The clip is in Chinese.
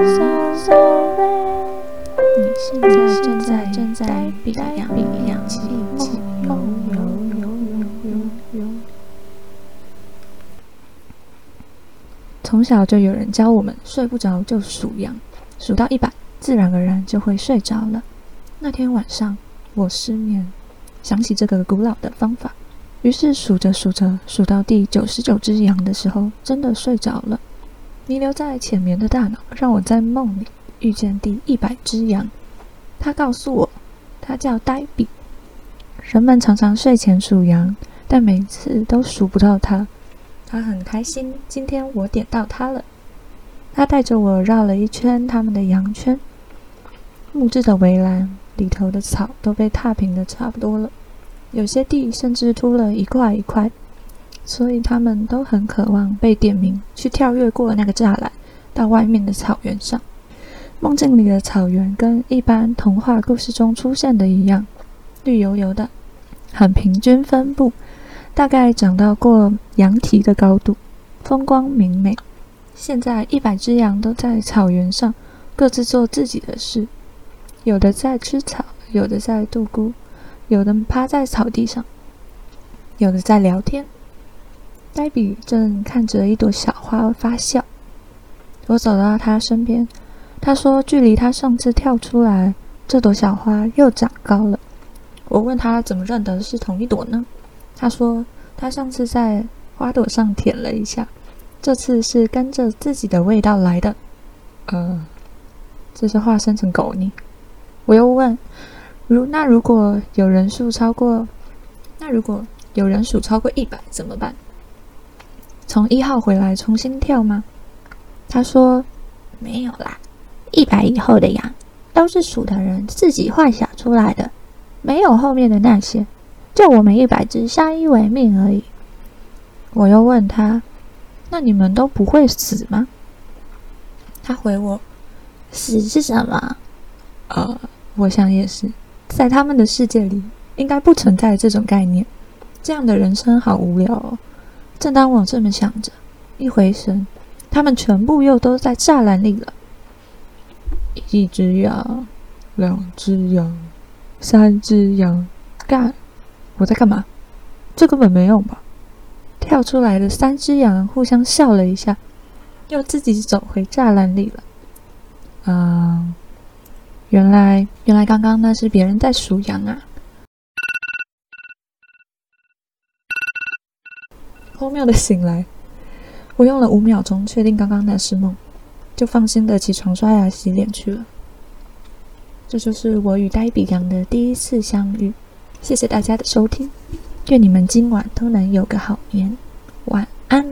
你现在正在正在比羊比羊气。从小就有人教我们，睡不着就数羊，数到一百，自然而然就会睡着了。那天晚上我失眠，想起这个古老的方法，于是数着数着，数到第九十九只羊的时候，真的睡着了。弥留在浅眠的大脑，让我在梦里遇见第一百只羊。他告诉我，他叫呆比。人们常常睡前数羊，但每次都数不到他。他很开心，今天我点到他了。他带着我绕了一圈他们的羊圈，木质的围栏里头的草都被踏平的差不多了，有些地甚至秃了一块一块。所以他们都很渴望被点名，去跳跃过那个栅栏，到外面的草原上。梦境里的草原跟一般童话故事中出现的一样，绿油油的，很平均分布，大概长到过羊蹄的高度，风光明媚。现在一百只羊都在草原上，各自做自己的事，有的在吃草，有的在渡孤，有的趴在草地上，有的在聊天。黛比正看着一朵小花发笑，我走到他身边，他说：“距离他上次跳出来，这朵小花又长高了。”我问他怎么认得是同一朵呢？他说：“他上次在花朵上舔了一下，这次是跟着自己的味道来的。”呃，这是化身成狗呢。我又问：“如那如果有人数超过，那如果有人数超过一百怎么办？”从一号回来重新跳吗？他说没有啦，一百以后的羊都是数的人自己幻想出来的，没有后面的那些，就我们一百只相依为命而已。我又问他，那你们都不会死吗？他回我，死是什么？呃，我想也是，在他们的世界里应该不存在这种概念，这样的人生好无聊哦。正当我这么想着，一回神，他们全部又都在栅栏里了。一只羊，两只羊，三只羊，干！我在干嘛？这根本没用吧？跳出来的三只羊互相笑了一下，又自己走回栅栏里了。啊，原来，原来刚刚那是别人在数羊啊！荒谬的醒来，我用了五秒钟确定刚刚那是梦，就放心的起床刷牙洗脸去了。这就是我与呆比羊的第一次相遇。谢谢大家的收听，愿你们今晚都能有个好眠，晚安。